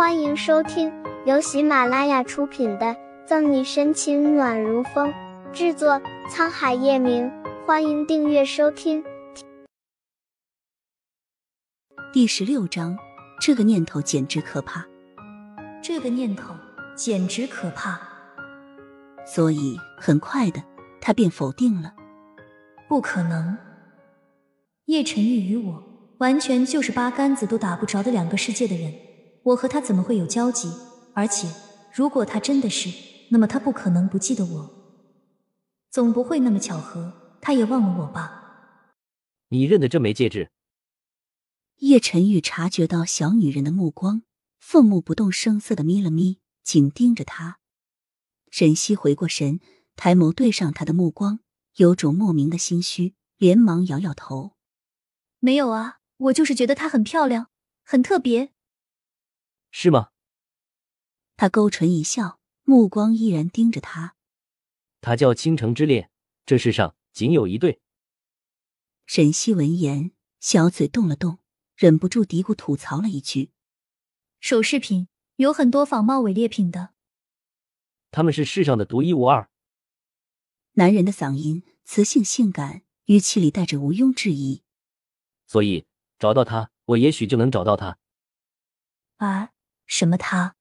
欢迎收听由喜马拉雅出品的《赠你深情暖如风》，制作沧海夜明。欢迎订阅收听。第十六章，这个念头简直可怕。这个念头简直可怕。所以很快的，他便否定了。不可能。叶晨玉与我完全就是八竿子都打不着的两个世界的人。我和他怎么会有交集？而且，如果他真的是，那么他不可能不记得我。总不会那么巧合，他也忘了我吧？你认得这枚戒指？叶晨玉察觉到小女人的目光，凤目不动声色的眯了眯，紧盯着他。沈西回过神，抬眸对上他的目光，有种莫名的心虚，连忙摇摇头：“没有啊，我就是觉得她很漂亮，很特别。”是吗？他勾唇一笑，目光依然盯着他。他叫倾城之恋，这世上仅有一对。沈西闻言，小嘴动了动，忍不住嘀咕吐槽了一句：“首饰品有很多仿冒伪劣品的，他们是世上的独一无二。”男人的嗓音磁性性感，语气里带着毋庸置疑。所以找到他，我也许就能找到他。啊。什么？他？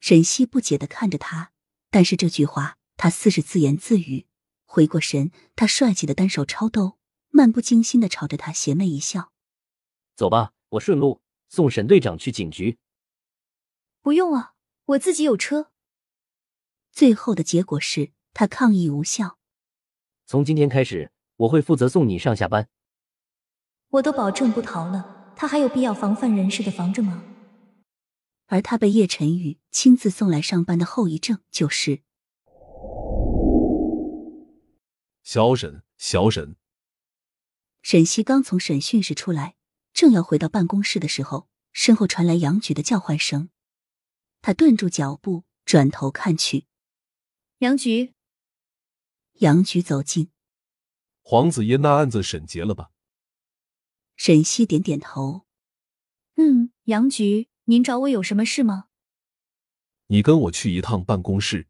沈西不解的看着他，但是这句话他似是自言自语。回过神，他帅气的单手抄兜，漫不经心的朝着他邪魅一笑：“走吧，我顺路送沈队长去警局。”不用啊，我自己有车。最后的结果是他抗议无效。从今天开始，我会负责送你上下班。我都保证不逃了，他还有必要防范人事的防着吗？而他被叶晨宇亲自送来上班的后遗症就是，小沈，小沈。沈西刚从审讯室出来，正要回到办公室的时候，身后传来杨局的叫唤声。他顿住脚步，转头看去，杨局。杨局走近，黄子嫣那案子审结了吧？沈西点点头，嗯，杨局。您找我有什么事吗？你跟我去一趟办公室。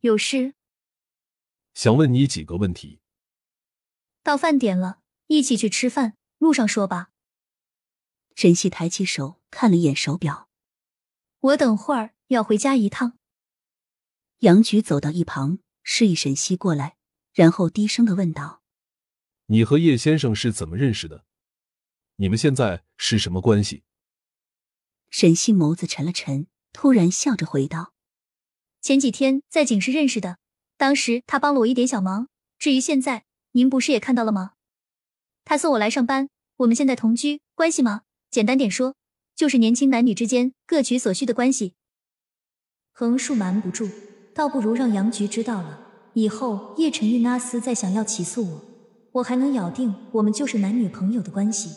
有事？想问你几个问题。到饭点了，一起去吃饭，路上说吧。沈西抬起手看了一眼手表，我等会儿要回家一趟。杨菊走到一旁，示意沈西过来，然后低声的问道：“你和叶先生是怎么认识的？你们现在是什么关系？”沈西眸子沉了沉，突然笑着回道：“前几天在警室认识的，当时他帮了我一点小忙。至于现在，您不是也看到了吗？他送我来上班，我们现在同居关系吗？简单点说，就是年轻男女之间各取所需的关系。横竖瞒不住，倒不如让杨局知道了，以后叶晨玉那厮再想要起诉我，我还能咬定我们就是男女朋友的关系。”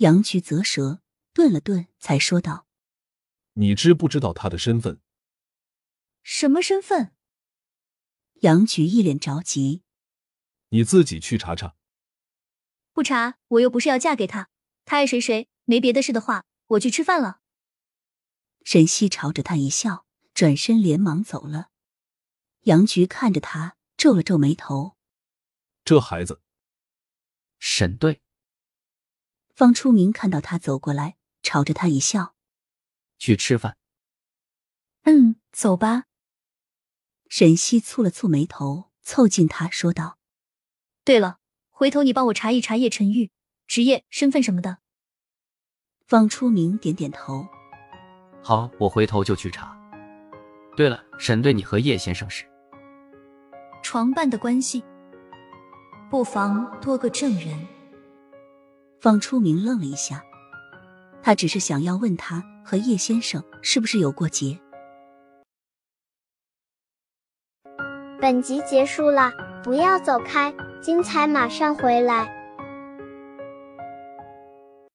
杨局啧舌。顿了顿，才说道：“你知不知道他的身份？什么身份？”杨菊一脸着急：“你自己去查查。”“不查，我又不是要嫁给他，他爱谁谁。没别的事的话，我去吃饭了。”沈西朝着他一笑，转身连忙走了。杨菊看着他，皱了皱眉头：“这孩子。”沈队，方初明看到他走过来。朝着他一笑，去吃饭。嗯，走吧。沈西蹙了蹙眉头，凑近他说道：“对了，回头你帮我查一查叶晨玉职业、身份什么的。”方初明点点头：“好，我回头就去查。对了，沈队，你和叶先生是床伴的关系，不妨多个证人。”方初明愣了一下。他只是想要问他和叶先生是不是有过节。本集结束了，不要走开，精彩马上回来。